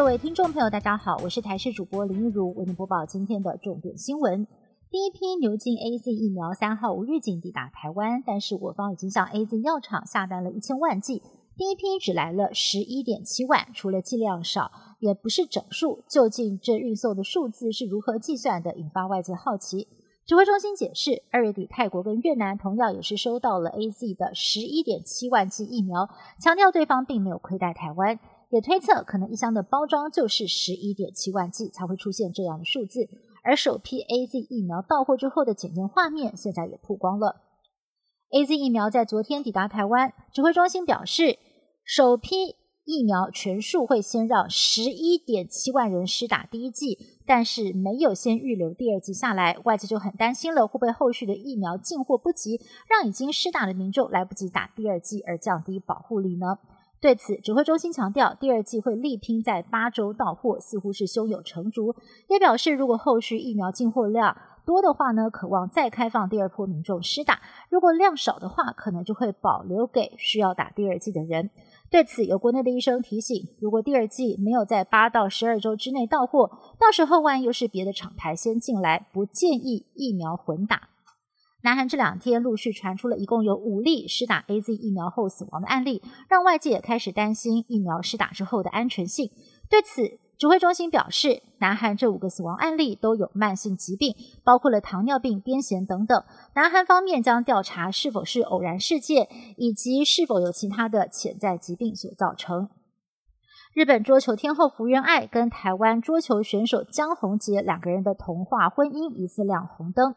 各位听众朋友，大家好，我是台视主播林玉如，为您播报今天的重点新闻。第一批牛津 A Z 疫苗三号无预警抵达台湾，但是我方已经向 A Z 药厂下单了一千万剂，第一批只来了十一点七万，除了剂量少，也不是整数。究竟这运送的数字是如何计算的，引发外界好奇。指挥中心解释，二月底泰国跟越南同样也是收到了 A Z 的十一点七万剂疫苗，强调对方并没有亏待台湾。也推测，可能一箱的包装就是十一点七万剂，才会出现这样的数字。而首批 A Z 疫苗到货之后的检验画面，现在也曝光了。A Z 疫苗在昨天抵达台湾，指挥中心表示，首批疫苗全数会先让十一点七万人施打第一剂，但是没有先预留第二剂下来，外界就很担心了，会不会后续的疫苗进货不及，让已经施打的民众来不及打第二剂，而降低保护力呢？对此，指挥中心强调，第二季会力拼在八周到货，似乎是胸有成竹。也表示，如果后续疫苗进货量多的话呢，渴望再开放第二波民众施打；如果量少的话，可能就会保留给需要打第二季的人。对此，有国内的医生提醒，如果第二季没有在八到十二周之内到货，到时候万一又是别的厂牌先进来，不建议疫苗混打。南韩这两天陆续传出了一共有五例施打 A Z 疫苗后死亡的案例，让外界开始担心疫苗施打之后的安全性。对此，指挥中心表示，南韩这五个死亡案例都有慢性疾病，包括了糖尿病、癫痫等等。南韩方面将调查是否是偶然事件，以及是否有其他的潜在疾病所造成。日本桌球天后福原爱跟台湾桌球选手江宏杰两个人的童话婚姻疑似亮红灯。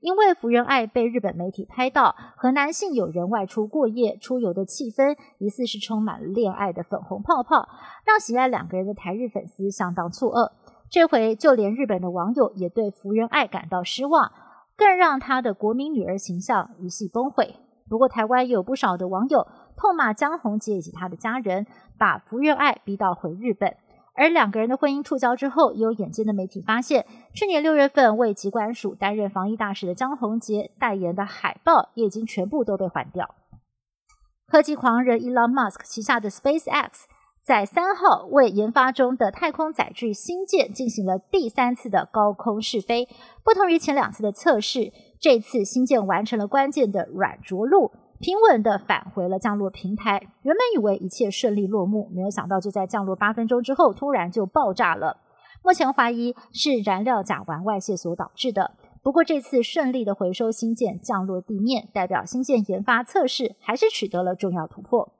因为福原爱被日本媒体拍到和男性友人外出过夜出游的气氛，疑似是充满了恋爱的粉红泡泡，让喜爱两个人的台日粉丝相当错愕。这回就连日本的网友也对福原爱感到失望，更让她的国民女儿形象一系崩毁。不过，台湾也有不少的网友痛骂江宏杰以及他的家人，把福原爱逼到回日本。而两个人的婚姻触礁之后，有眼尖的媒体发现，去年六月份为疾管署担任防疫大使的江宏杰代言的海报，也已经全部都被换掉。科技狂人 Elon Musk 旗下的 SpaceX 在三号为研发中的太空载具星舰进行了第三次的高空试飞，不同于前两次的测试，这次星舰完成了关键的软着陆。平稳的返回了降落平台，原本以为一切顺利落幕，没有想到就在降落八分钟之后，突然就爆炸了。目前怀疑是燃料甲烷外泄所导致的。不过这次顺利的回收新舰降落地面，代表新舰研发测试还是取得了重要突破。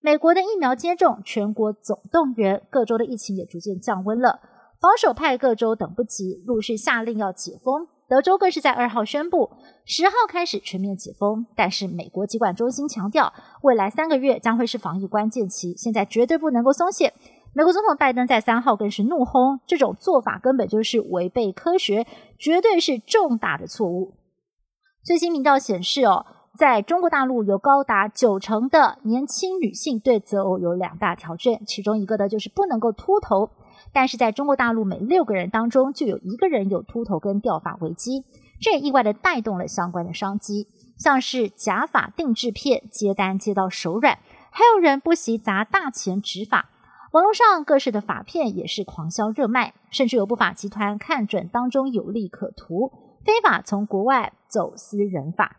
美国的疫苗接种全国总动员，各州的疫情也逐渐降温了。保守派各州等不及，陆续下令要解封。德州更是在二号宣布，十号开始全面解封。但是美国疾管中心强调，未来三个月将会是防疫关键期，现在绝对不能够松懈。美国总统拜登在三号更是怒轰，这种做法根本就是违背科学，绝对是重大的错误。最新民调显示，哦，在中国大陆有高达九成的年轻女性对择偶有两大条件，其中一个的就是不能够秃头。但是在中国大陆，每六个人当中就有一个人有秃头跟掉发危机，这也意外的带动了相关的商机，像是假发定制片接单接到手软，还有人不惜砸大钱植发，网络上各式的发片也是狂销热卖，甚至有不法集团看准当中有利可图，非法从国外走私人发。